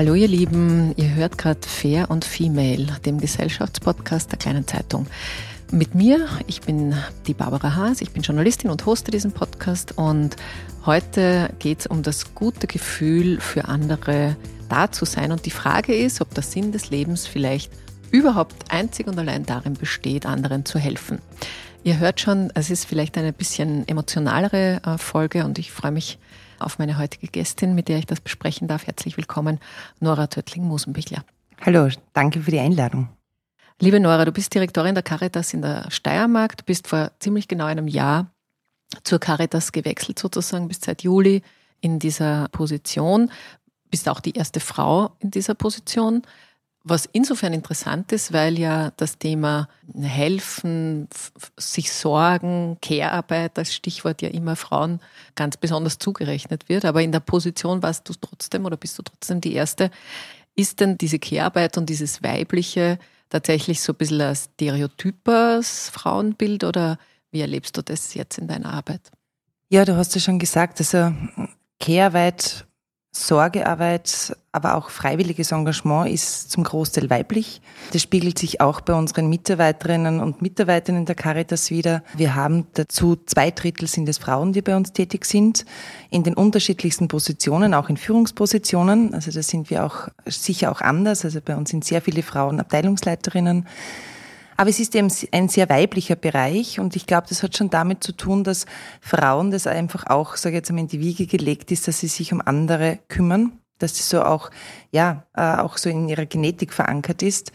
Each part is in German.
Hallo ihr Lieben, ihr hört gerade Fair und Female, dem Gesellschaftspodcast der kleinen Zeitung. Mit mir, ich bin die Barbara Haas, ich bin Journalistin und hoste diesen Podcast und heute geht es um das gute Gefühl für andere da zu sein und die Frage ist, ob der Sinn des Lebens vielleicht überhaupt einzig und allein darin besteht, anderen zu helfen. Ihr hört schon, es ist vielleicht eine bisschen emotionalere äh, Folge und ich freue mich auf meine heutige Gästin, mit der ich das besprechen darf. Herzlich willkommen, Nora Töttling-Musenbichler. Hallo, danke für die Einladung. Liebe Nora, du bist Direktorin der Caritas in der Steiermark. Du bist vor ziemlich genau einem Jahr zur Caritas gewechselt, sozusagen, bist seit Juli in dieser Position, bist auch die erste Frau in dieser Position. Was insofern interessant ist, weil ja das Thema Helfen, sich sorgen, Care-Arbeit als Stichwort ja immer Frauen ganz besonders zugerechnet wird. Aber in der Position warst du trotzdem oder bist du trotzdem die Erste. Ist denn diese Care-Arbeit und dieses Weibliche tatsächlich so ein bisschen ein stereotypes Frauenbild oder wie erlebst du das jetzt in deiner Arbeit? Ja, du hast ja schon gesagt, also Care-Arbeit Sorgearbeit, aber auch freiwilliges Engagement ist zum Großteil weiblich. Das spiegelt sich auch bei unseren Mitarbeiterinnen und Mitarbeitern in der Caritas wieder. Wir haben dazu zwei Drittel sind es Frauen, die bei uns tätig sind, in den unterschiedlichsten Positionen, auch in Führungspositionen. Also da sind wir auch sicher auch anders. Also bei uns sind sehr viele Frauen Abteilungsleiterinnen. Aber es ist eben ein sehr weiblicher Bereich und ich glaube, das hat schon damit zu tun, dass Frauen das einfach auch, sage ich jetzt einmal, in die Wiege gelegt ist, dass sie sich um andere kümmern, dass sie so auch, ja, äh, auch so in ihrer Genetik verankert ist.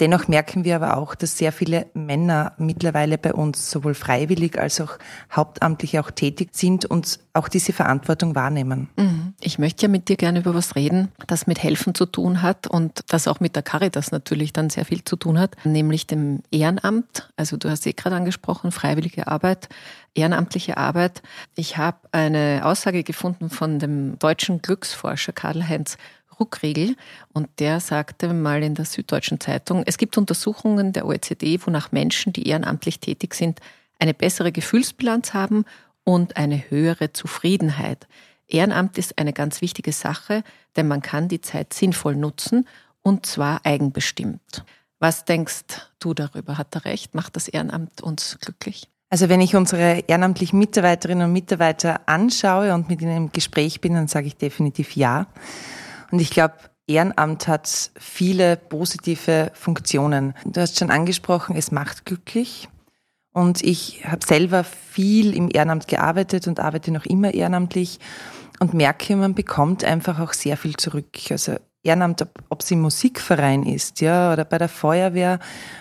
Dennoch merken wir aber auch, dass sehr viele Männer mittlerweile bei uns sowohl freiwillig als auch hauptamtlich auch tätig sind und auch diese Verantwortung wahrnehmen. Mhm. Ich möchte ja mit dir gerne über was reden, das mit Helfen zu tun hat und das auch mit der Caritas natürlich dann sehr viel zu tun hat, nämlich dem Ehrenamt. Also du hast eh gerade angesprochen, freiwillige Arbeit, ehrenamtliche Arbeit. Ich habe eine Aussage gefunden von dem deutschen Glücksforscher Karl-Heinz Ruckregel und der sagte mal in der Süddeutschen Zeitung, es gibt Untersuchungen der OECD, wonach Menschen, die ehrenamtlich tätig sind, eine bessere Gefühlsbilanz haben und eine höhere Zufriedenheit. Ehrenamt ist eine ganz wichtige Sache, denn man kann die Zeit sinnvoll nutzen und zwar eigenbestimmt. Was denkst du darüber? Hat er recht? Macht das Ehrenamt uns glücklich? Also wenn ich unsere ehrenamtlichen Mitarbeiterinnen und Mitarbeiter anschaue und mit ihnen im Gespräch bin, dann sage ich definitiv ja. Und ich glaube, Ehrenamt hat viele positive Funktionen. Du hast schon angesprochen, es macht glücklich. Und ich habe selber viel im Ehrenamt gearbeitet und arbeite noch immer ehrenamtlich und merke, man bekommt einfach auch sehr viel zurück. Also Ehrenamt, ob, es im Musikverein ist, ja, oder bei der Feuerwehr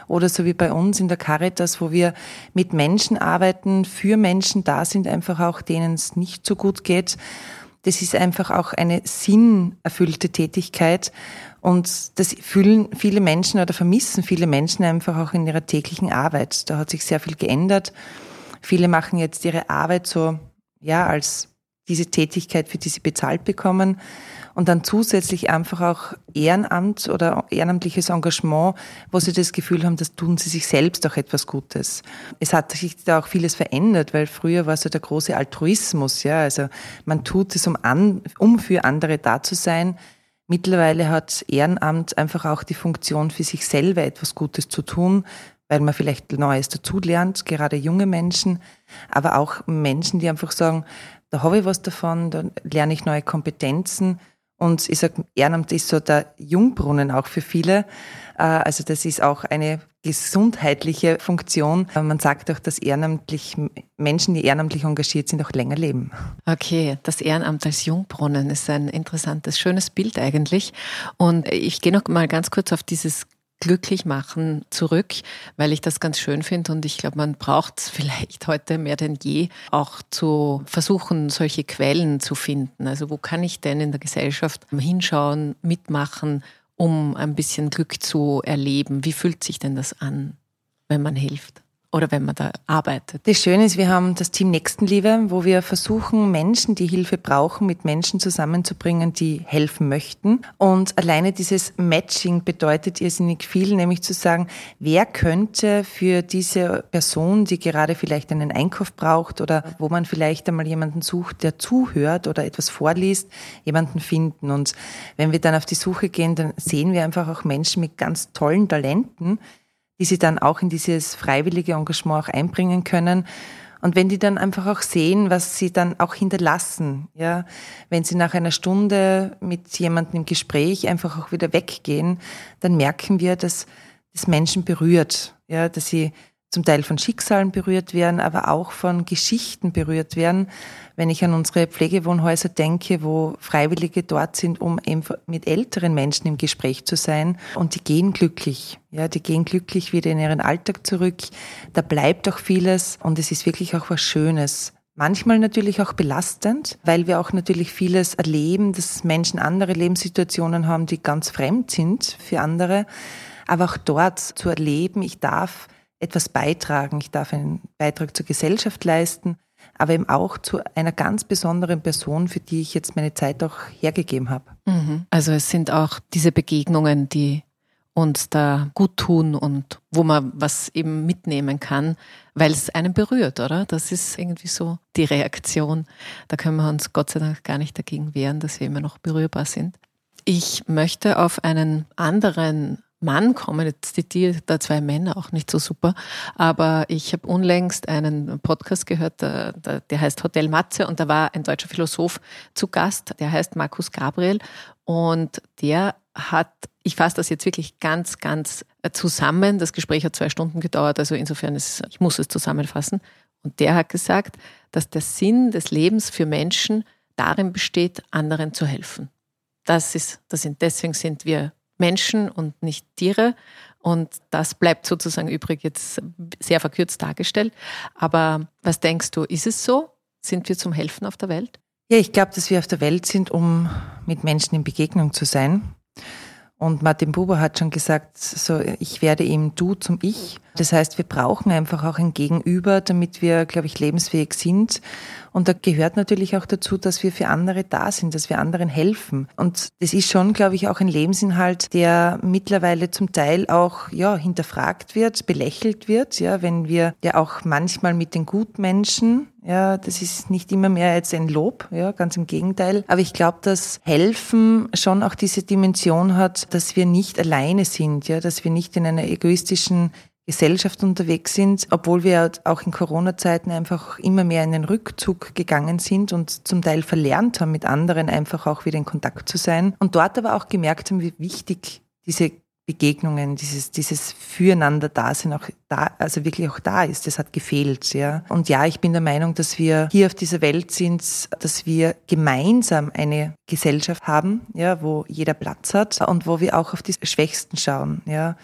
oder so wie bei uns in der Caritas, wo wir mit Menschen arbeiten, für Menschen da sind, einfach auch denen es nicht so gut geht das ist einfach auch eine sinnerfüllte Tätigkeit. Und das fühlen viele Menschen oder vermissen viele Menschen einfach auch in ihrer täglichen Arbeit. Da hat sich sehr viel geändert. Viele machen jetzt ihre Arbeit so, ja, als diese Tätigkeit, für die sie bezahlt bekommen und dann zusätzlich einfach auch Ehrenamt oder ehrenamtliches Engagement, wo sie das Gefühl haben, das tun sie sich selbst auch etwas Gutes. Es hat sich da auch vieles verändert, weil früher war so der große Altruismus, ja, also man tut es, um, an, um für andere da zu sein. Mittlerweile hat Ehrenamt einfach auch die Funktion, für sich selber etwas Gutes zu tun, weil man vielleicht Neues dazulernt, gerade junge Menschen, aber auch Menschen, die einfach sagen, da habe ich was davon, da lerne ich neue Kompetenzen. Und ich sage, Ehrenamt ist so der Jungbrunnen auch für viele. Äh, also das ist auch eine gesundheitliche Funktion. Man sagt auch, dass ehrenamtlich Menschen, die ehrenamtlich engagiert sind, auch länger leben. Okay, das Ehrenamt als Jungbrunnen ist ein interessantes, schönes Bild eigentlich. Und ich gehe noch mal ganz kurz auf dieses glücklich machen zurück, weil ich das ganz schön finde und ich glaube, man braucht es vielleicht heute mehr denn je auch zu versuchen, solche Quellen zu finden. Also wo kann ich denn in der Gesellschaft hinschauen, mitmachen, um ein bisschen Glück zu erleben? Wie fühlt sich denn das an, wenn man hilft? Oder wenn man da arbeitet. Das Schöne ist, wir haben das Team Nächstenliebe, wo wir versuchen, Menschen, die Hilfe brauchen, mit Menschen zusammenzubringen, die helfen möchten. Und alleine dieses Matching bedeutet irrsinnig viel, nämlich zu sagen, wer könnte für diese Person, die gerade vielleicht einen Einkauf braucht oder wo man vielleicht einmal jemanden sucht, der zuhört oder etwas vorliest, jemanden finden. Und wenn wir dann auf die Suche gehen, dann sehen wir einfach auch Menschen mit ganz tollen Talenten, die sie dann auch in dieses freiwillige Engagement auch einbringen können. Und wenn die dann einfach auch sehen, was sie dann auch hinterlassen, ja, wenn sie nach einer Stunde mit jemandem im Gespräch einfach auch wieder weggehen, dann merken wir, dass das Menschen berührt, ja, dass sie zum Teil von Schicksalen berührt werden, aber auch von Geschichten berührt werden. Wenn ich an unsere Pflegewohnhäuser denke, wo Freiwillige dort sind, um mit älteren Menschen im Gespräch zu sein und die gehen glücklich. Ja, die gehen glücklich wieder in ihren Alltag zurück. Da bleibt auch vieles und es ist wirklich auch was Schönes. Manchmal natürlich auch belastend, weil wir auch natürlich vieles erleben, dass Menschen andere Lebenssituationen haben, die ganz fremd sind für andere. Aber auch dort zu erleben, ich darf etwas beitragen, ich darf einen Beitrag zur Gesellschaft leisten, aber eben auch zu einer ganz besonderen Person, für die ich jetzt meine Zeit auch hergegeben habe. Mhm. Also es sind auch diese Begegnungen, die uns da gut tun und wo man was eben mitnehmen kann, weil es einen berührt, oder? Das ist irgendwie so die Reaktion. Da können wir uns Gott sei Dank gar nicht dagegen wehren, dass wir immer noch berührbar sind. Ich möchte auf einen anderen Mann kommen. Jetzt zitiere da zwei Männer auch nicht so super, aber ich habe unlängst einen Podcast gehört, der, der heißt Hotel Matze und da war ein deutscher Philosoph zu Gast, der heißt Markus Gabriel und der hat, ich fasse das jetzt wirklich ganz, ganz zusammen, das Gespräch hat zwei Stunden gedauert, also insofern ist, ich muss es zusammenfassen und der hat gesagt, dass der Sinn des Lebens für Menschen darin besteht, anderen zu helfen. Das ist, das sind, deswegen sind wir Menschen und nicht Tiere. Und das bleibt sozusagen übrig jetzt sehr verkürzt dargestellt. Aber was denkst du, ist es so? Sind wir zum Helfen auf der Welt? Ja, ich glaube, dass wir auf der Welt sind, um mit Menschen in Begegnung zu sein. Und Martin Buber hat schon gesagt, so, ich werde ihm du zum Ich. Das heißt, wir brauchen einfach auch ein Gegenüber, damit wir, glaube ich, lebensfähig sind. Und da gehört natürlich auch dazu, dass wir für andere da sind, dass wir anderen helfen. Und das ist schon, glaube ich, auch ein Lebensinhalt, der mittlerweile zum Teil auch, ja, hinterfragt wird, belächelt wird, ja, wenn wir ja auch manchmal mit den Gutmenschen, ja, das ist nicht immer mehr jetzt ein Lob, ja, ganz im Gegenteil. Aber ich glaube, dass Helfen schon auch diese Dimension hat, dass wir nicht alleine sind, ja, dass wir nicht in einer egoistischen Gesellschaft unterwegs sind, obwohl wir auch in Corona-Zeiten einfach immer mehr in den Rückzug gegangen sind und zum Teil verlernt haben, mit anderen einfach auch wieder in Kontakt zu sein und dort aber auch gemerkt haben, wie wichtig diese Begegnungen, dieses, dieses Füreinander da sind, auch da, also wirklich auch da ist. Das hat gefehlt, ja. Und ja, ich bin der Meinung, dass wir hier auf dieser Welt sind, dass wir gemeinsam eine Gesellschaft haben, ja, wo jeder Platz hat und wo wir auch auf die Schwächsten schauen, ja.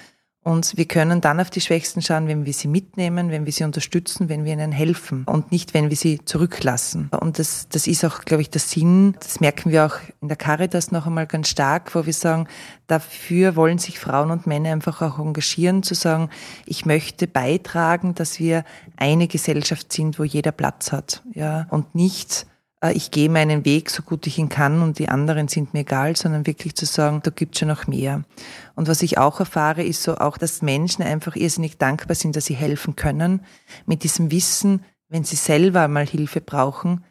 Und wir können dann auf die Schwächsten schauen, wenn wir sie mitnehmen, wenn wir sie unterstützen, wenn wir ihnen helfen und nicht, wenn wir sie zurücklassen. Und das, das ist auch, glaube ich, der Sinn. Das merken wir auch in der Caritas noch einmal ganz stark, wo wir sagen, dafür wollen sich Frauen und Männer einfach auch engagieren, zu sagen, ich möchte beitragen, dass wir eine Gesellschaft sind, wo jeder Platz hat, ja, und nicht ich gehe meinen Weg so gut ich ihn kann und die anderen sind mir egal, sondern wirklich zu sagen, da gibt es schon noch mehr. Und was ich auch erfahre, ist so auch, dass Menschen einfach irrsinnig dankbar sind, dass sie helfen können. Mit diesem Wissen, wenn sie selber mal Hilfe brauchen,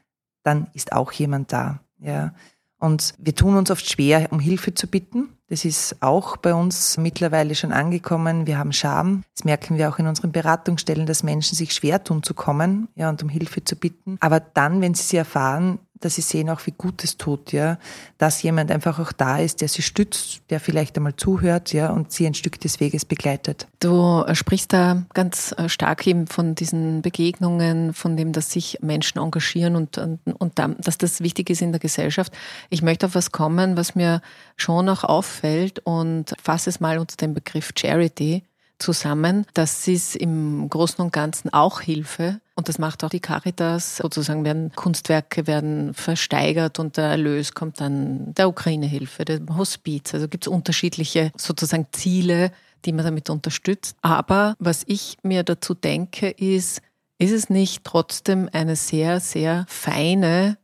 dann ist auch jemand da. Ja. Und wir tun uns oft schwer, um Hilfe zu bitten. Das ist auch bei uns mittlerweile schon angekommen. Wir haben Scham. Das merken wir auch in unseren Beratungsstellen, dass Menschen sich schwer tun zu kommen, ja, und um Hilfe zu bitten. Aber dann, wenn sie sie erfahren, dass sie sehen auch, wie gut es tut, ja, dass jemand einfach auch da ist, der sie stützt, der vielleicht einmal zuhört, ja, und sie ein Stück des Weges begleitet. Du sprichst da ganz äh, stark eben von diesen Begegnungen, von dem, dass sich Menschen engagieren und, und, und dass das wichtig ist in der Gesellschaft. Ich möchte auf was kommen, was mir schon auch auffällt und fasse es mal unter dem Begriff Charity zusammen. Das ist im Großen und Ganzen auch Hilfe. Und das macht auch die Caritas. Sozusagen werden Kunstwerke werden versteigert und der Erlös kommt dann der Ukraine-Hilfe, dem Hospiz. Also gibt es unterschiedliche sozusagen Ziele, die man damit unterstützt. Aber was ich mir dazu denke, ist, ist es nicht trotzdem eine sehr, sehr feine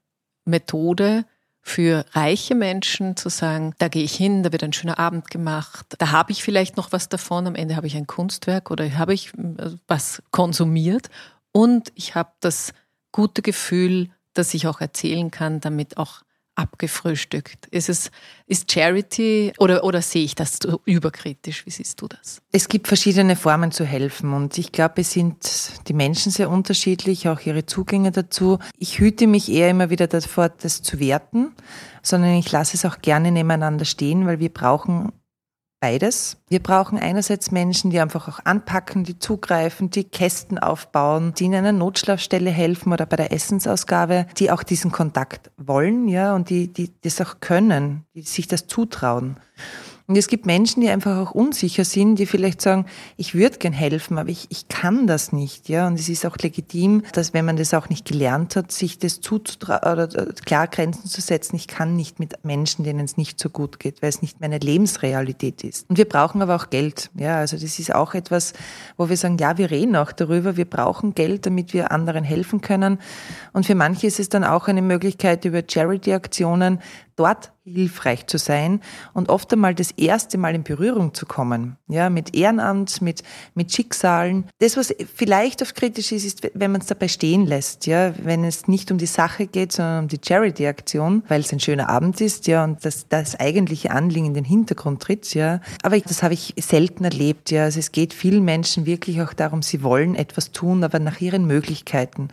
Methode, für reiche Menschen zu sagen, da gehe ich hin, da wird ein schöner Abend gemacht, da habe ich vielleicht noch was davon, am Ende habe ich ein Kunstwerk oder habe ich äh, was konsumiert und ich habe das gute Gefühl, dass ich auch erzählen kann, damit auch abgefrühstückt? Ist es ist Charity oder, oder sehe ich das so überkritisch? Wie siehst du das? Es gibt verschiedene Formen zu helfen und ich glaube, es sind die Menschen sehr unterschiedlich, auch ihre Zugänge dazu. Ich hüte mich eher immer wieder davor, das zu werten, sondern ich lasse es auch gerne nebeneinander stehen, weil wir brauchen beides. Wir brauchen einerseits Menschen, die einfach auch anpacken, die zugreifen, die Kästen aufbauen, die in einer Notschlafstelle helfen oder bei der Essensausgabe, die auch diesen Kontakt wollen, ja, und die, die das auch können, die sich das zutrauen. Und es gibt Menschen, die einfach auch unsicher sind, die vielleicht sagen, ich würde gern helfen, aber ich, ich kann das nicht, ja. Und es ist auch legitim, dass wenn man das auch nicht gelernt hat, sich das zuzutrauen oder klar Grenzen zu setzen. Ich kann nicht mit Menschen, denen es nicht so gut geht, weil es nicht meine Lebensrealität ist. Und wir brauchen aber auch Geld, ja. Also das ist auch etwas, wo wir sagen, ja, wir reden auch darüber. Wir brauchen Geld, damit wir anderen helfen können. Und für manche ist es dann auch eine Möglichkeit über Charity-Aktionen, dort hilfreich zu sein und oft einmal das erste Mal in Berührung zu kommen, ja, mit Ehrenamt, mit, mit Schicksalen. Das, was vielleicht oft kritisch ist, ist, wenn man es dabei stehen lässt, ja, wenn es nicht um die Sache geht, sondern um die Charity-Aktion, weil es ein schöner Abend ist, ja, und das, das eigentliche Anliegen in den Hintergrund tritt, ja. Aber das habe ich selten erlebt, ja. Also es geht vielen Menschen wirklich auch darum, sie wollen etwas tun, aber nach ihren Möglichkeiten.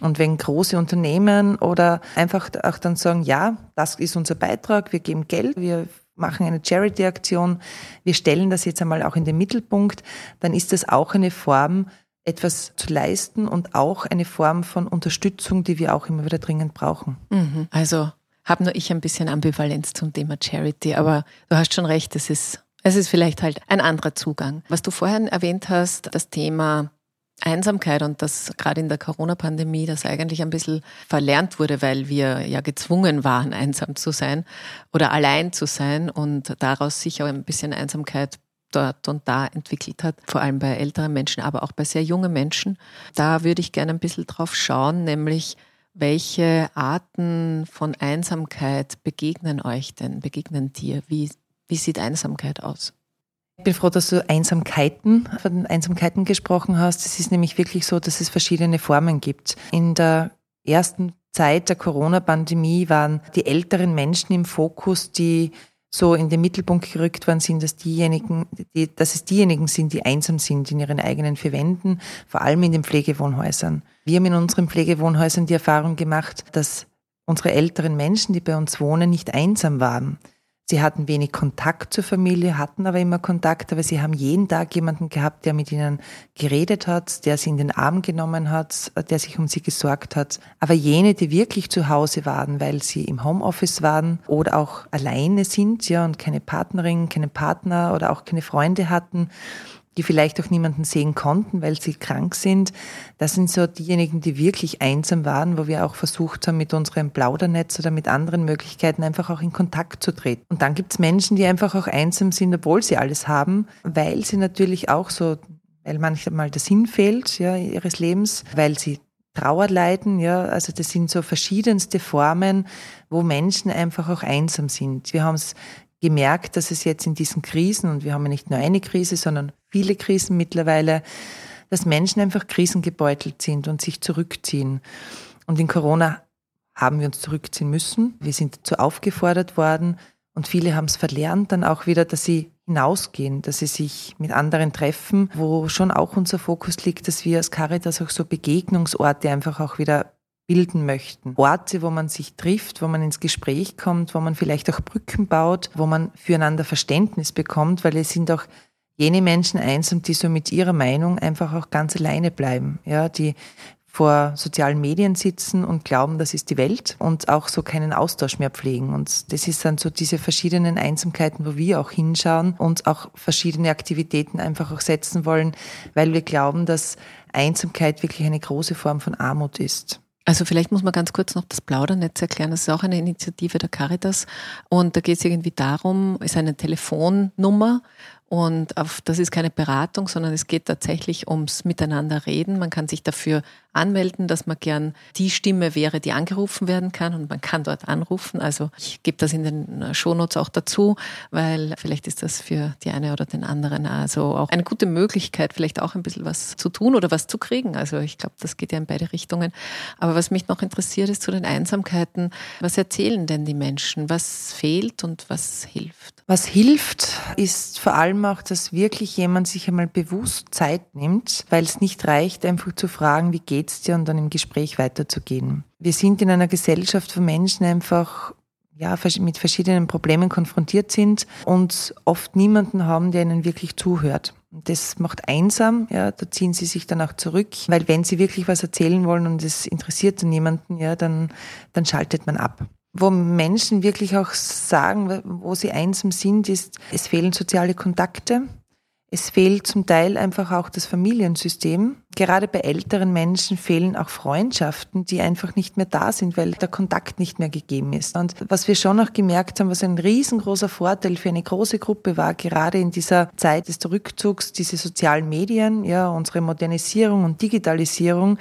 Und wenn große Unternehmen oder einfach auch dann sagen, ja, das ist unser Beitrag, wir geben Geld, wir machen eine Charity-Aktion, wir stellen das jetzt einmal auch in den Mittelpunkt, dann ist das auch eine Form, etwas zu leisten und auch eine Form von Unterstützung, die wir auch immer wieder dringend brauchen. Mhm. Also habe nur ich ein bisschen Ambivalenz zum Thema Charity, aber du hast schon recht, es ist, es ist vielleicht halt ein anderer Zugang. Was du vorhin erwähnt hast, das Thema Einsamkeit und das gerade in der Corona-Pandemie, das eigentlich ein bisschen verlernt wurde, weil wir ja gezwungen waren, einsam zu sein oder allein zu sein und daraus sich auch ein bisschen Einsamkeit dort und da entwickelt hat, vor allem bei älteren Menschen, aber auch bei sehr jungen Menschen. Da würde ich gerne ein bisschen drauf schauen, nämlich welche Arten von Einsamkeit begegnen euch denn, begegnen dir? Wie, wie sieht Einsamkeit aus? Ich bin froh, dass du Einsamkeiten, von Einsamkeiten gesprochen hast. Es ist nämlich wirklich so, dass es verschiedene Formen gibt. In der ersten Zeit der Corona-Pandemie waren die älteren Menschen im Fokus, die so in den Mittelpunkt gerückt worden sind, dass diejenigen, die, dass es diejenigen sind, die einsam sind in ihren eigenen vier Wänden, vor allem in den Pflegewohnhäusern. Wir haben in unseren Pflegewohnhäusern die Erfahrung gemacht, dass unsere älteren Menschen, die bei uns wohnen, nicht einsam waren. Sie hatten wenig Kontakt zur Familie, hatten aber immer Kontakt, aber sie haben jeden Tag jemanden gehabt, der mit ihnen geredet hat, der sie in den Arm genommen hat, der sich um sie gesorgt hat. Aber jene, die wirklich zu Hause waren, weil sie im Homeoffice waren oder auch alleine sind, ja, und keine Partnerin, keinen Partner oder auch keine Freunde hatten, die vielleicht auch niemanden sehen konnten, weil sie krank sind. Das sind so diejenigen, die wirklich einsam waren, wo wir auch versucht haben, mit unserem Plaudernetz oder mit anderen Möglichkeiten einfach auch in Kontakt zu treten. Und dann gibt es Menschen, die einfach auch einsam sind, obwohl sie alles haben, weil sie natürlich auch so, weil manchmal der Sinn fehlt ja, ihres Lebens, weil sie Trauerleiden, ja, also das sind so verschiedenste Formen, wo Menschen einfach auch einsam sind. Wir haben es gemerkt, dass es jetzt in diesen Krisen, und wir haben ja nicht nur eine Krise, sondern viele Krisen mittlerweile, dass Menschen einfach krisengebeutelt sind und sich zurückziehen. Und in Corona haben wir uns zurückziehen müssen. Wir sind dazu aufgefordert worden und viele haben es verlernt dann auch wieder, dass sie hinausgehen, dass sie sich mit anderen treffen, wo schon auch unser Fokus liegt, dass wir als Caritas auch so Begegnungsorte einfach auch wieder bilden möchten. Orte, wo man sich trifft, wo man ins Gespräch kommt, wo man vielleicht auch Brücken baut, wo man füreinander Verständnis bekommt, weil es sind auch jene Menschen einsam, die so mit ihrer Meinung einfach auch ganz alleine bleiben, ja, die vor sozialen Medien sitzen und glauben, das ist die Welt und auch so keinen Austausch mehr pflegen. Und das ist dann so diese verschiedenen Einsamkeiten, wo wir auch hinschauen und auch verschiedene Aktivitäten einfach auch setzen wollen, weil wir glauben, dass Einsamkeit wirklich eine große Form von Armut ist. Also vielleicht muss man ganz kurz noch das Plaudernetz erklären. Das ist auch eine Initiative der Caritas. Und da geht es irgendwie darum, ist eine Telefonnummer, und auf, das ist keine Beratung, sondern es geht tatsächlich ums Miteinander reden. Man kann sich dafür anmelden, dass man gern die Stimme wäre, die angerufen werden kann und man kann dort anrufen. Also ich gebe das in den Shownotes auch dazu, weil vielleicht ist das für die eine oder den anderen also auch eine gute Möglichkeit, vielleicht auch ein bisschen was zu tun oder was zu kriegen. Also ich glaube, das geht ja in beide Richtungen. Aber was mich noch interessiert ist zu den Einsamkeiten, was erzählen denn die Menschen? Was fehlt und was hilft? Was hilft, ist vor allem auch, dass wirklich jemand sich einmal bewusst Zeit nimmt, weil es nicht reicht, einfach zu fragen, wie geht's dir und dann im Gespräch weiterzugehen. Wir sind in einer Gesellschaft, wo Menschen einfach ja, mit verschiedenen Problemen konfrontiert sind und oft niemanden haben, der ihnen wirklich zuhört. Das macht einsam, ja, da ziehen sie sich dann auch zurück, weil wenn sie wirklich was erzählen wollen und es interessiert dann niemanden, ja, dann, dann schaltet man ab wo Menschen wirklich auch sagen, wo sie einsam sind, ist, es fehlen soziale Kontakte. Es fehlt zum Teil einfach auch das Familiensystem. Gerade bei älteren Menschen fehlen auch Freundschaften, die einfach nicht mehr da sind, weil der Kontakt nicht mehr gegeben ist. Und was wir schon noch gemerkt haben, was ein riesengroßer Vorteil für eine große Gruppe war, gerade in dieser Zeit des Rückzugs, diese sozialen Medien, ja, unsere Modernisierung und Digitalisierung,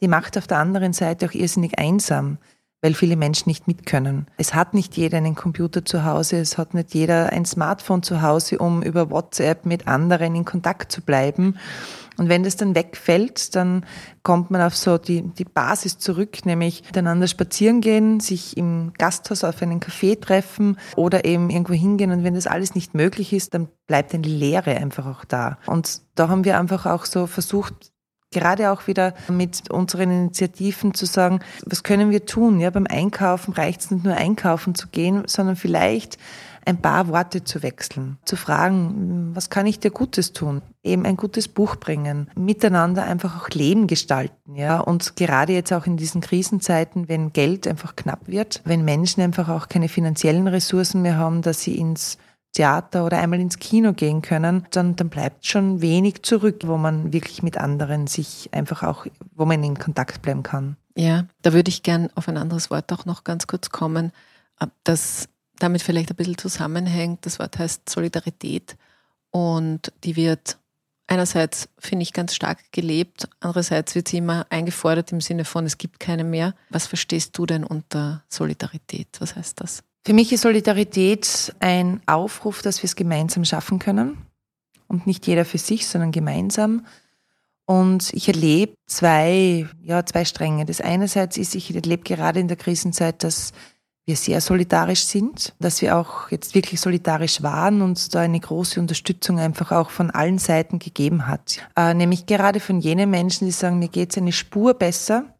die macht auf der anderen Seite auch irrsinnig einsam weil viele Menschen nicht mitkönnen. Es hat nicht jeder einen Computer zu Hause, es hat nicht jeder ein Smartphone zu Hause, um über WhatsApp mit anderen in Kontakt zu bleiben. Und wenn das dann wegfällt, dann kommt man auf so die, die Basis zurück, nämlich miteinander spazieren gehen, sich im Gasthaus auf einen Café treffen oder eben irgendwo hingehen. Und wenn das alles nicht möglich ist, dann bleibt eine Leere einfach auch da. Und da haben wir einfach auch so versucht, gerade auch wieder mit unseren Initiativen zu sagen, was können wir tun? Ja, beim Einkaufen reicht es nicht nur einkaufen zu gehen, sondern vielleicht ein paar Worte zu wechseln, zu fragen, was kann ich dir Gutes tun? Eben ein gutes Buch bringen, miteinander einfach auch Leben gestalten, ja. Und gerade jetzt auch in diesen Krisenzeiten, wenn Geld einfach knapp wird, wenn Menschen einfach auch keine finanziellen Ressourcen mehr haben, dass sie ins Theater oder einmal ins Kino gehen können, dann, dann bleibt schon wenig zurück, wo man wirklich mit anderen sich einfach auch, wo man in Kontakt bleiben kann. Ja, da würde ich gern auf ein anderes Wort auch noch ganz kurz kommen, das damit vielleicht ein bisschen zusammenhängt. Das Wort heißt Solidarität und die wird einerseits, finde ich, ganz stark gelebt, andererseits wird sie immer eingefordert im Sinne von, es gibt keine mehr. Was verstehst du denn unter Solidarität? Was heißt das? Für mich ist Solidarität ein Aufruf, dass wir es gemeinsam schaffen können. Und nicht jeder für sich, sondern gemeinsam. Und ich erlebe zwei, ja, zwei Stränge. Das einerseits ist, ich erlebe gerade in der Krisenzeit, dass wir sehr solidarisch sind, dass wir auch jetzt wirklich solidarisch waren und da eine große Unterstützung einfach auch von allen Seiten gegeben hat. Äh, nämlich gerade von jenen Menschen, die sagen, mir geht es eine Spur besser,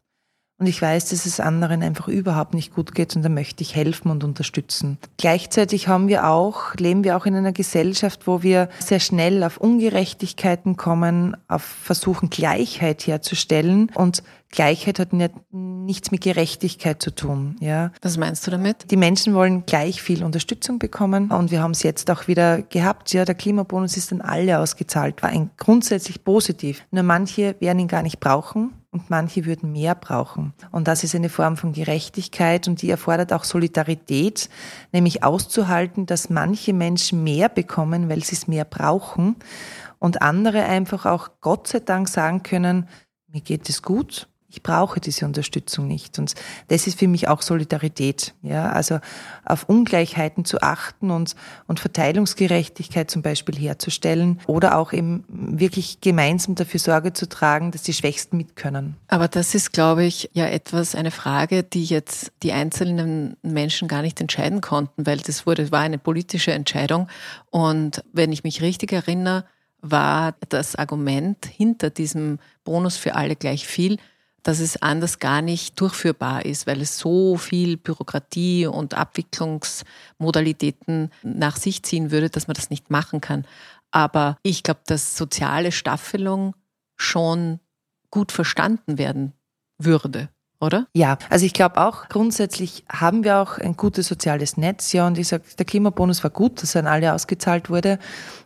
und ich weiß, dass es anderen einfach überhaupt nicht gut geht und da möchte ich helfen und unterstützen. Gleichzeitig haben wir auch, leben wir auch in einer Gesellschaft, wo wir sehr schnell auf Ungerechtigkeiten kommen, auf versuchen Gleichheit herzustellen und Gleichheit hat nicht, nichts mit Gerechtigkeit zu tun. Ja. Was meinst du damit? Die Menschen wollen gleich viel Unterstützung bekommen und wir haben es jetzt auch wieder gehabt. Ja, der Klimabonus ist an alle ausgezahlt, war ein grundsätzlich positiv. Nur manche werden ihn gar nicht brauchen und manche würden mehr brauchen. Und das ist eine Form von Gerechtigkeit und die erfordert auch Solidarität, nämlich auszuhalten, dass manche Menschen mehr bekommen, weil sie es mehr brauchen und andere einfach auch Gott sei Dank sagen können, mir geht es gut, Ich brauche diese Unterstützung nicht. Und das ist für mich auch Solidarität. Ja, also auf Ungleichheiten zu achten und, und Verteilungsgerechtigkeit zum Beispiel herzustellen oder auch eben wirklich gemeinsam dafür Sorge zu tragen, dass die Schwächsten mit können. Aber das ist, glaube ich, ja etwas, eine Frage, die jetzt die einzelnen Menschen gar nicht entscheiden konnten, weil das wurde, war eine politische Entscheidung. Und wenn ich mich richtig erinnere, war das Argument hinter diesem Bonus für alle gleich viel, dass es anders gar nicht durchführbar ist, weil es so viel Bürokratie und Abwicklungsmodalitäten nach sich ziehen würde, dass man das nicht machen kann. Aber ich glaube, dass soziale Staffelung schon gut verstanden werden würde oder? Ja, also ich glaube auch, grundsätzlich haben wir auch ein gutes soziales Netz, ja, und ich sage, der Klimabonus war gut, dass er an alle ausgezahlt wurde.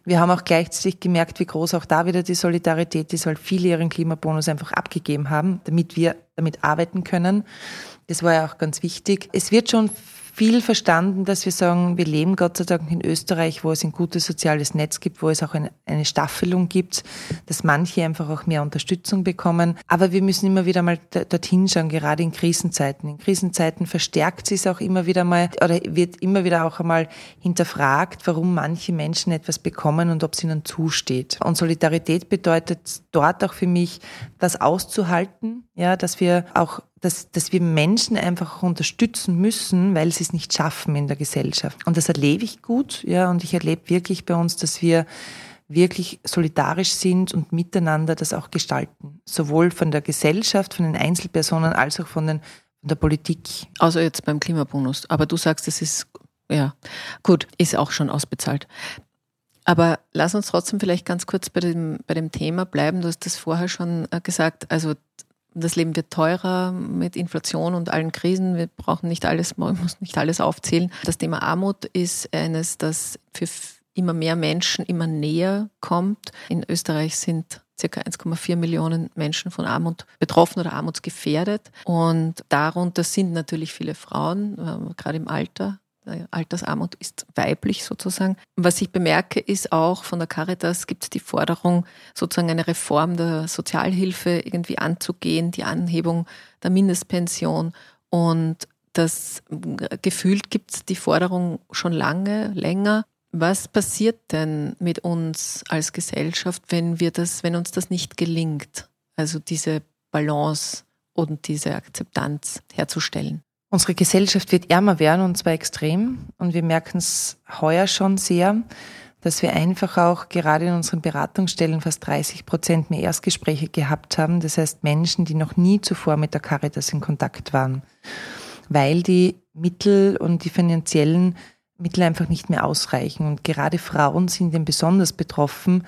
Wir haben auch gleichzeitig gemerkt, wie groß auch da wieder die Solidarität ist, weil viele ihren Klimabonus einfach abgegeben haben, damit wir damit arbeiten können. Das war ja auch ganz wichtig. Es wird schon viel verstanden, dass wir sagen, wir leben Gott sei Dank in Österreich, wo es ein gutes soziales Netz gibt, wo es auch eine, Staffelung gibt, dass manche einfach auch mehr Unterstützung bekommen. Aber wir müssen immer wieder mal dorthin schauen, gerade in Krisenzeiten. In Krisenzeiten verstärkt sich es auch immer wieder mal oder wird immer wieder auch einmal hinterfragt, warum manche Menschen etwas bekommen und ob es ihnen zusteht. Und Solidarität bedeutet dort auch für mich, das auszuhalten, ja, dass wir auch dass, dass wir Menschen einfach unterstützen müssen, weil sie es nicht schaffen in der Gesellschaft. Und das erlebe ich gut, ja, und ich erlebe wirklich bei uns, dass wir wirklich solidarisch sind und miteinander das auch gestalten. Sowohl von der Gesellschaft, von den Einzelpersonen als auch von, den, von der Politik. Also jetzt beim Klimabonus. Aber du sagst, es ist, ja, gut, ist auch schon ausbezahlt. Aber lass uns trotzdem vielleicht ganz kurz bei dem, bei dem Thema bleiben. Du hast das vorher schon äh, gesagt. Also das Leben wird teurer mit Inflation und allen Krisen. Wir brauchen nicht alles, man muss nicht alles aufzählen. Das Thema Armut ist eines, das für immer mehr Menschen immer näher kommt. In Österreich sind circa 1,4 Millionen Menschen von Armut betroffen oder armutsgefährdet. Und darunter sind natürlich viele Frauen, äh, gerade im Alter. Altersarmut ist weiblich sozusagen. Was ich bemerke, ist auch von der Caritas gibt es die Forderung, sozusagen eine Reform der Sozialhilfe irgendwie anzugehen, die Anhebung der Mindestpension. Und das gefühlt gibt es die Forderung schon lange, länger. Was passiert denn mit uns als Gesellschaft, wenn wir das, wenn uns das nicht gelingt? Also diese Balance und diese Akzeptanz herzustellen. Unsere Gesellschaft wird ärmer werden und zwar extrem. Und wir merken es heuer schon sehr, dass wir einfach auch gerade in unseren Beratungsstellen fast 30 Prozent mehr Erstgespräche gehabt haben. Das heißt Menschen, die noch nie zuvor mit der Caritas in Kontakt waren, weil die Mittel und die finanziellen Mittel einfach nicht mehr ausreichen. Und gerade Frauen sind eben besonders betroffen,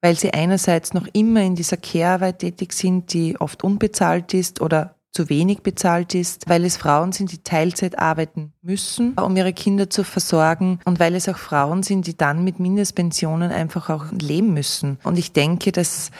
weil sie einerseits noch immer in dieser Care-Arbeit tätig sind, die oft unbezahlt ist oder zu wenig bezahlt ist, weil es Frauen sind, die Teilzeit arbeiten müssen, um ihre Kinder zu versorgen und weil es auch Frauen sind, die dann mit Mindestpensionen einfach auch leben müssen. Und ich denke, das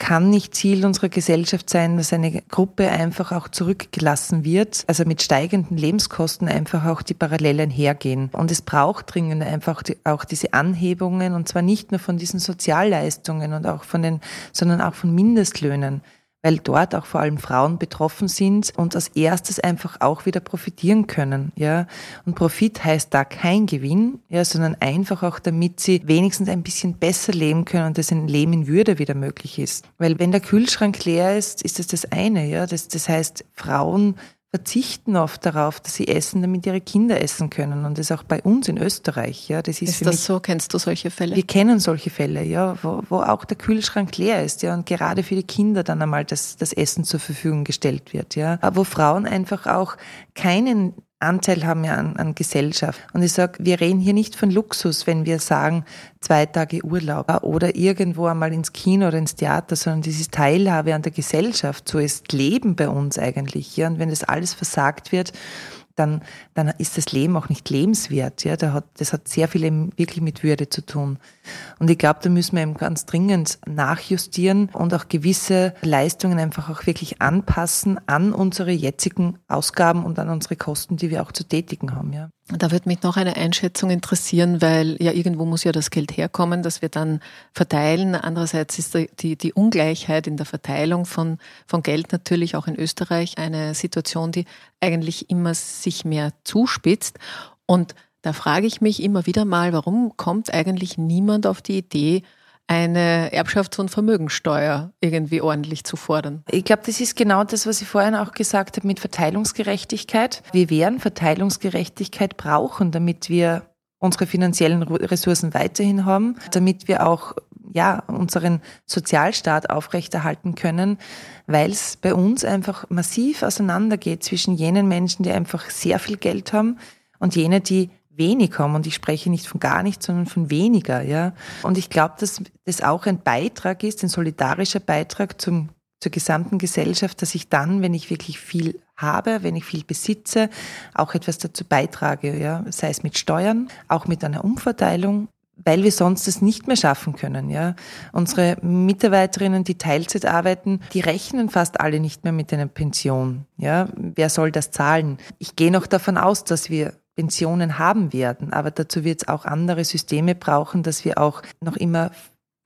kann nicht Ziel unserer Gesellschaft sein, dass eine Gruppe einfach auch zurückgelassen wird, also mit steigenden Lebenskosten einfach auch die Parallelen hergehen. Und es braucht dringend einfach die, auch diese Anhebungen und zwar nicht nur von diesen Sozialleistungen und auch von den, sondern auch von Mindestlöhnen weil dort auch vor allem Frauen betroffen sind und als erstes einfach auch wieder profitieren können, ja. Und Profit heißt da kein Gewinn, ja, sondern einfach auch, damit sie wenigstens ein bisschen besser leben können und dass ein Leben in Würde wieder möglich ist. Weil wenn der Kühlschrank leer ist, ist das das eine, ja. Das, das heißt, Frauen verzichten oft darauf, dass sie essen, damit ihre Kinder essen können. Und das auch bei uns in Österreich. Ja, das ist, ist das mich, so? Kennst du solche Fälle? Wir kennen solche Fälle, ja, wo, wo auch der Kühlschrank leer ist, ja, und gerade für die Kinder dann einmal das, das Essen zur Verfügung gestellt wird, ja. Aber wo Frauen einfach auch keinen Anteil haben ja an, an Gesellschaft. Und ich sage, wir reden hier nicht von Luxus, wenn wir sagen, zwei Tage Urlaub oder irgendwo einmal ins Kino oder ins Theater, sondern dieses Teilhabe an der Gesellschaft. So ist Leben bei uns eigentlich. Ja? Und wenn das alles versagt wird, dann, dann ist das Leben auch nicht lebenswert. Ja, das hat, das hat sehr viel wirklich mit Würde zu tun. Und ich glaube, da müssen wir eben ganz dringend nachjustieren und auch gewisse Leistungen einfach auch wirklich anpassen an unsere jetzigen Ausgaben und an unsere Kosten, die wir auch zu tätigen haben. Ja. Da wird mich noch eine Einschätzung interessieren, weil ja irgendwo muss ja das Geld herkommen, das wir dann verteilen. Andererseits ist die, die Ungleichheit in der Verteilung von, von Geld natürlich auch in Österreich eine Situation, die eigentlich immer sich mehr zuspitzt. Und da frage ich mich immer wieder mal, warum kommt eigentlich niemand auf die Idee, eine Erbschafts- und Vermögensteuer irgendwie ordentlich zu fordern. Ich glaube, das ist genau das, was ich vorhin auch gesagt habe mit Verteilungsgerechtigkeit. Wir werden Verteilungsgerechtigkeit brauchen, damit wir unsere finanziellen Ressourcen weiterhin haben, damit wir auch ja, unseren Sozialstaat aufrechterhalten können, weil es bei uns einfach massiv auseinandergeht zwischen jenen Menschen, die einfach sehr viel Geld haben und jene, die wenig haben. Und ich spreche nicht von gar nichts, sondern von weniger. Ja. Und ich glaube, dass das auch ein Beitrag ist, ein solidarischer Beitrag zum, zur gesamten Gesellschaft, dass ich dann, wenn ich wirklich viel habe, wenn ich viel besitze, auch etwas dazu beitrage. Ja. Sei es mit Steuern, auch mit einer Umverteilung weil wir sonst es nicht mehr schaffen können. Ja. Unsere Mitarbeiterinnen, die Teilzeit arbeiten, die rechnen fast alle nicht mehr mit einer Pension. Ja. Wer soll das zahlen? Ich gehe noch davon aus, dass wir Pensionen haben werden. Aber dazu wird es auch andere Systeme brauchen, dass wir auch noch immer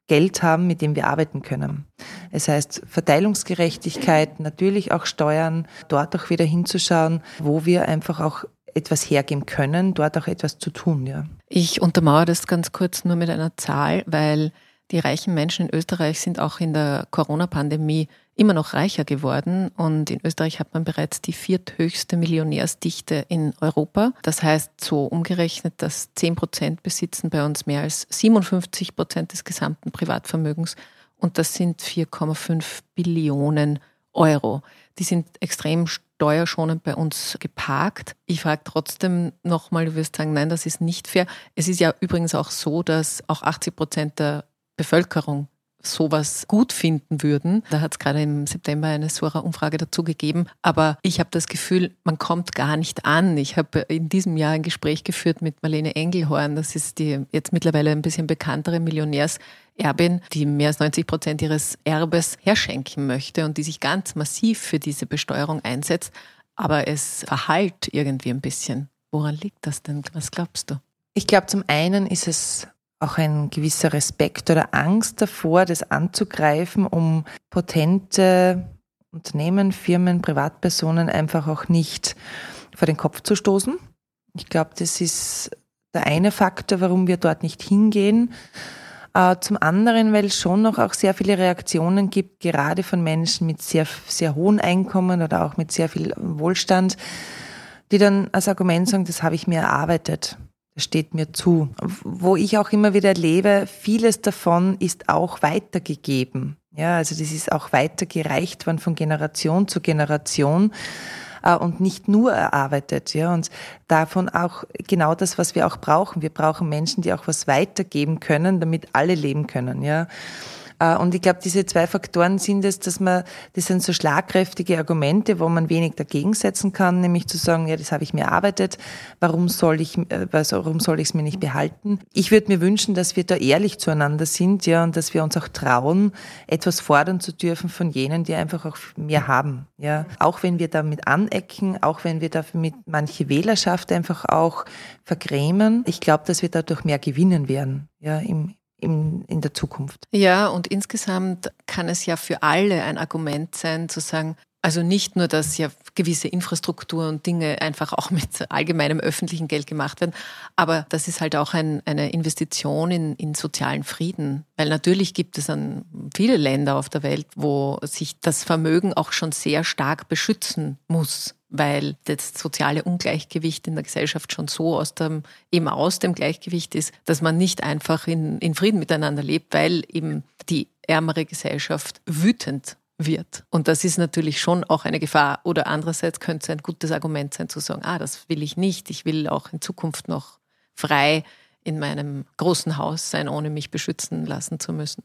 Geld haben, mit dem wir arbeiten können. Es heißt Verteilungsgerechtigkeit, natürlich auch Steuern, dort auch wieder hinzuschauen, wo wir einfach auch etwas hergeben können, dort auch etwas zu tun. Ja. Ich untermauere das ganz kurz nur mit einer Zahl, weil die reichen Menschen in Österreich sind auch in der Corona-Pandemie immer noch reicher geworden. Und in Österreich hat man bereits die vierthöchste Millionärsdichte in Europa. Das heißt, so umgerechnet, dass 10 Prozent besitzen bei uns mehr als 57 Prozent des gesamten Privatvermögens. Und das sind 4,5 Billionen Euro. Die sind extrem steuerschonend bei uns geparkt. Ich frage trotzdem nochmal, du wirst sagen, nein, das ist nicht fair. Es ist ja übrigens auch so, dass auch 80 Prozent der Bevölkerung sowas gut finden würden. Da hat es gerade im September eine Sora-Umfrage dazu gegeben. Aber ich habe das Gefühl, man kommt gar nicht an. Ich habe in diesem Jahr ein Gespräch geführt mit Marlene Engelhorn. Das ist die jetzt mittlerweile ein bisschen bekanntere Millionärserbin, die mehr als 90 Prozent ihres Erbes herschenken möchte und die sich ganz massiv für diese Besteuerung einsetzt. Aber es verhallt irgendwie ein bisschen. Woran liegt das denn? Was glaubst du? Ich glaube, zum einen ist es auch ein gewisser Respekt oder Angst davor, das anzugreifen, um potente Unternehmen, Firmen, Privatpersonen einfach auch nicht vor den Kopf zu stoßen. Ich glaube, das ist der eine Faktor, warum wir dort nicht hingehen. Äh, zum anderen, weil es schon noch auch sehr viele Reaktionen gibt, gerade von Menschen mit sehr, sehr hohen Einkommen oder auch mit sehr viel Wohlstand, die dann als Argument sagen, das habe ich mir erarbeitet. Das steht mir zu. Wo ich auch immer wieder erlebe, vieles davon ist auch weitergegeben. Ja, also das ist auch weitergereicht worden von Generation zu Generation äh, und nicht nur erarbeitet. Ja, und davon auch genau das, was wir auch brauchen. Wir brauchen Menschen, die auch was weitergeben können, damit alle leben können. Ja. Äh, und ich glaube, diese zwei Faktoren sind es, dass man, das sind so schlagkräftige Argumente, wo man wenig dagegen setzen kann, nämlich zu sagen, ja, das habe ich mir erarbeitet, warum soll ich, äh, warum soll ich es mir nicht behalten? Ich würde mir wünschen, dass wir da ehrlich zueinander sind, ja, und dass wir uns auch trauen, etwas fordern zu dürfen von jenen, die einfach auch mehr haben, ja. Auch wenn wir damit anecken, auch wenn wir damit manche Wählerschaft einfach auch vergrämen. Ich glaube, dass wir dadurch mehr gewinnen werden, ja, im, in, in der Zukunft. Ja, und insgesamt kann es ja für alle ein Argument sein, zu sagen, also nicht nur, dass ja gewisse Infrastruktur und Dinge einfach auch mit allgemeinem öffentlichen Geld gemacht werden, aber das ist halt auch ein, eine Investition in, in sozialen Frieden. Weil natürlich gibt es an viele Länder auf der Welt, wo sich das Vermögen auch schon sehr stark beschützen muss weil das soziale Ungleichgewicht in der Gesellschaft schon so aus dem, eben aus dem Gleichgewicht ist, dass man nicht einfach in, in Frieden miteinander lebt, weil eben die ärmere Gesellschaft wütend wird. Und das ist natürlich schon auch eine Gefahr. Oder andererseits könnte es ein gutes Argument sein zu sagen, ah, das will ich nicht. Ich will auch in Zukunft noch frei in meinem großen Haus sein, ohne mich beschützen lassen zu müssen.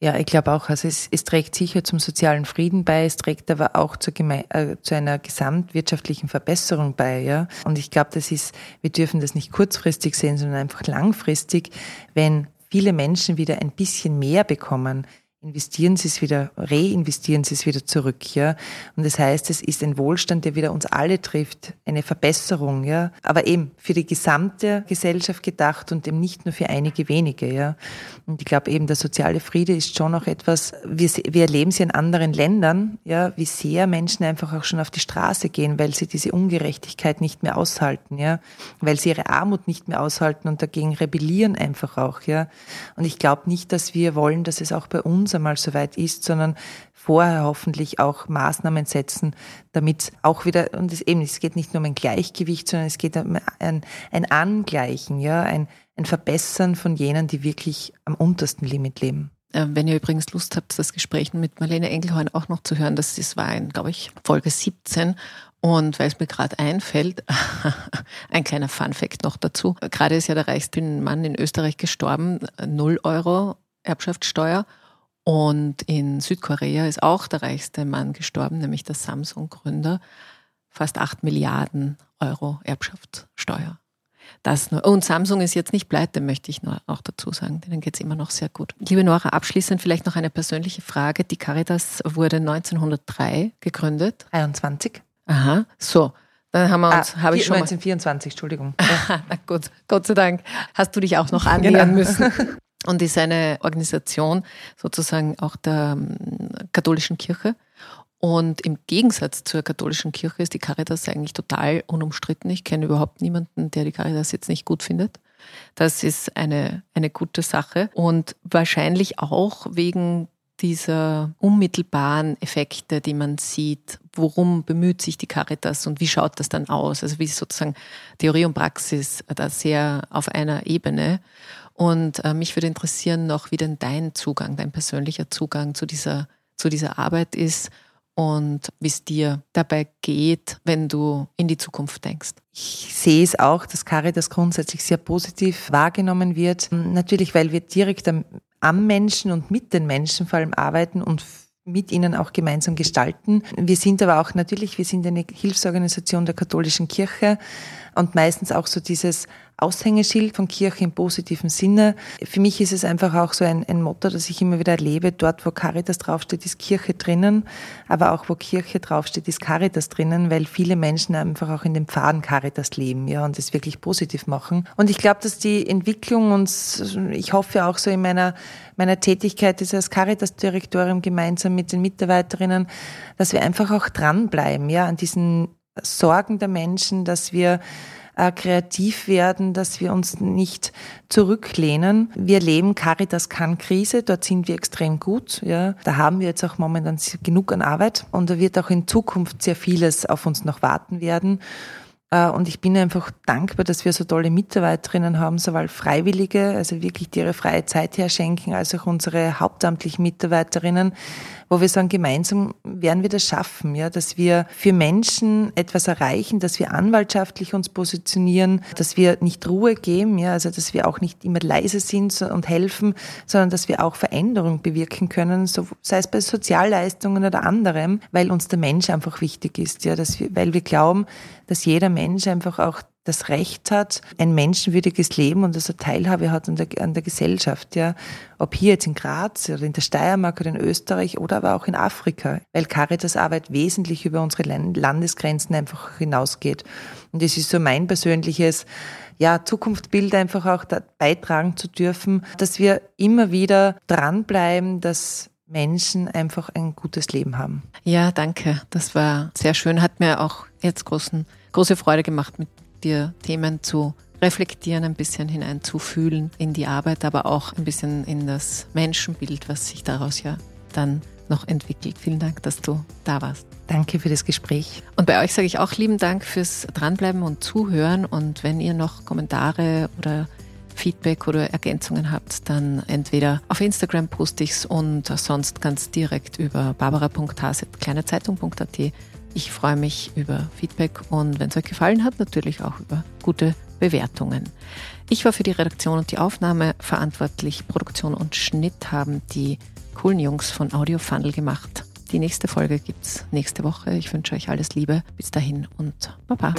Ja, ich glaube auch, also es, es, trägt sicher zum sozialen Frieden bei, es trägt aber auch Geme äh, zu einer gesamtwirtschaftlichen Verbesserung bei, ja. Und ich glaube, das ist, wir dürfen das nicht kurzfristig sehen, sondern einfach langfristig, wenn viele Menschen wieder ein bisschen mehr bekommen, investieren Sie es wieder, reinvestieren Sie es wieder zurück, ja. Und das heißt, es ist ein Wohlstand, der wieder uns alle trifft, eine Verbesserung, ja. Aber eben für die gesamte Gesellschaft gedacht und eben nicht nur für einige wenige, ja. Und ich glaube eben, der soziale Friede ist schon noch etwas, wir, wir erleben es in anderen Ländern, ja, wie sehr Menschen einfach auch schon auf die Straße gehen, weil sie diese Ungerechtigkeit nicht mehr aushalten, ja. Weil sie ihre Armut nicht mehr aushalten und dagegen rebellieren einfach auch, ja. Und ich glaube nicht, dass wir wollen, dass es auch bei uns uns einmal soweit ist, sondern vorher hoffentlich auch Maßnahmen setzen, damit auch wieder, und es eben, es geht nicht nur um ein Gleichgewicht, sondern es geht um ein, ein Angleichen, ja, ein, ein Verbessern von jenen, die wirklich am untersten Limit leben. Äh, wenn ihr übrigens Lust habt, das Gespräch mit Marlene Engelhorn auch noch zu hören, das, das war in, glaube ich, Folge 17. Und weil es mir gerade einfällt, ein kleiner Fun-Fact noch dazu. Gerade ist ja der reichste Mann in Österreich gestorben, 0 Euro Erbschaftssteuer. Und in Südkorea ist auch der reichste Mann gestorben, nämlich der Samsung-Gründer. Fast 8 Milliarden Euro Erbschaftssteuer. Das nur. Und Samsung ist jetzt nicht pleite, möchte ich nur auch dazu sagen. Denen geht es immer noch sehr gut. Liebe Nora, abschließend vielleicht noch eine persönliche Frage. Die Caritas wurde 1903 gegründet. 23. Aha, so. Dann haben wir uns, ah, habe ich schon 1924, Entschuldigung. Na gut, Gott sei Dank hast du dich auch noch annähern genau. müssen. und ist eine Organisation sozusagen auch der ähm, katholischen Kirche. Und im Gegensatz zur katholischen Kirche ist die Caritas eigentlich total unumstritten. Ich kenne überhaupt niemanden, der die Caritas jetzt nicht gut findet. Das ist eine, eine gute Sache und wahrscheinlich auch wegen dieser unmittelbaren Effekte, die man sieht, worum bemüht sich die Caritas und wie schaut das dann aus? Also wie ist sozusagen Theorie und Praxis da sehr auf einer Ebene. Und äh, mich würde interessieren noch, wie denn dein Zugang, dein persönlicher Zugang zu dieser, zu dieser Arbeit ist und wie es dir dabei geht, wenn du in die Zukunft denkst. Ich sehe es auch, dass Caritas grundsätzlich sehr positiv wahrgenommen wird. Natürlich, weil wir direkt am, am Menschen und mit den Menschen vor allem arbeiten und mit ihnen auch gemeinsam gestalten. Wir sind aber auch natürlich, wir sind eine Hilfsorganisation der katholischen Kirche und meistens auch so dieses Aushängeschild von Kirche im positiven Sinne. Für mich ist es einfach auch so ein, ein Motto, das ich immer wieder erlebe. Dort, wo Caritas draufsteht, ist Kirche drinnen. Aber auch wo Kirche draufsteht, ist Caritas drinnen, weil viele Menschen einfach auch in den Pfaden Caritas leben, ja, und es wirklich positiv machen. Und ich glaube, dass die Entwicklung uns, ich hoffe auch so in meiner, meiner Tätigkeit als Caritas-Direktorium gemeinsam mit den Mitarbeiterinnen, dass wir einfach auch dranbleiben, ja, an diesen Sorgen der Menschen, dass wir äh, kreativ werden, dass wir uns nicht zurücklehnen. Wir leben Caritas kann Krise, dort sind wir extrem gut. Ja. Da haben wir jetzt auch momentan genug an Arbeit und da wird auch in Zukunft sehr vieles auf uns noch warten werden. Äh, und ich bin einfach dankbar, dass wir so tolle Mitarbeiterinnen haben, sowohl Freiwillige, also wirklich die ihre freie Zeit herschenken, als auch unsere hauptamtlichen Mitarbeiterinnen, wo wir sagen, gemeinsam werden wir das schaffen, ja, dass wir für Menschen etwas erreichen, dass wir anwaltschaftlich uns positionieren, dass wir nicht Ruhe geben, ja, also dass wir auch nicht immer leise sind und helfen, sondern dass wir auch Veränderung bewirken können, so, sei es bei Sozialleistungen oder anderem, weil uns der Mensch einfach wichtig ist, ja, dass wir, weil wir glauben, dass jeder Mensch einfach auch das Recht hat, ein menschenwürdiges Leben und also Teilhabe hat an der, an der Gesellschaft, ja. Ob hier jetzt in Graz oder in der Steiermark oder in Österreich oder aber auch in Afrika, weil Caritas Arbeit wesentlich über unsere Landesgrenzen einfach hinausgeht. Und es ist so mein persönliches, ja, Zukunftsbild einfach auch beitragen zu dürfen, dass wir immer wieder dranbleiben, dass Menschen einfach ein gutes Leben haben. Ja, danke. Das war sehr schön. Hat mir auch jetzt großen, große Freude gemacht, mit dir Themen zu reflektieren, ein bisschen hineinzufühlen in die Arbeit, aber auch ein bisschen in das Menschenbild, was sich daraus ja dann noch entwickelt. Vielen Dank, dass du da warst. Danke für das Gespräch. Und bei euch sage ich auch lieben Dank fürs Dranbleiben und Zuhören. Und wenn ihr noch Kommentare oder Feedback oder Ergänzungen habt, dann entweder auf Instagram poste ich es und sonst ganz direkt über barbara.haset.kleinezeitung.at ich freue mich über Feedback und wenn es euch gefallen hat, natürlich auch über gute Bewertungen. Ich war für die Redaktion und die Aufnahme verantwortlich. Produktion und Schnitt haben die coolen Jungs von Audio Funnel gemacht. Die nächste Folge gibt es nächste Woche. Ich wünsche euch alles Liebe. Bis dahin und Baba.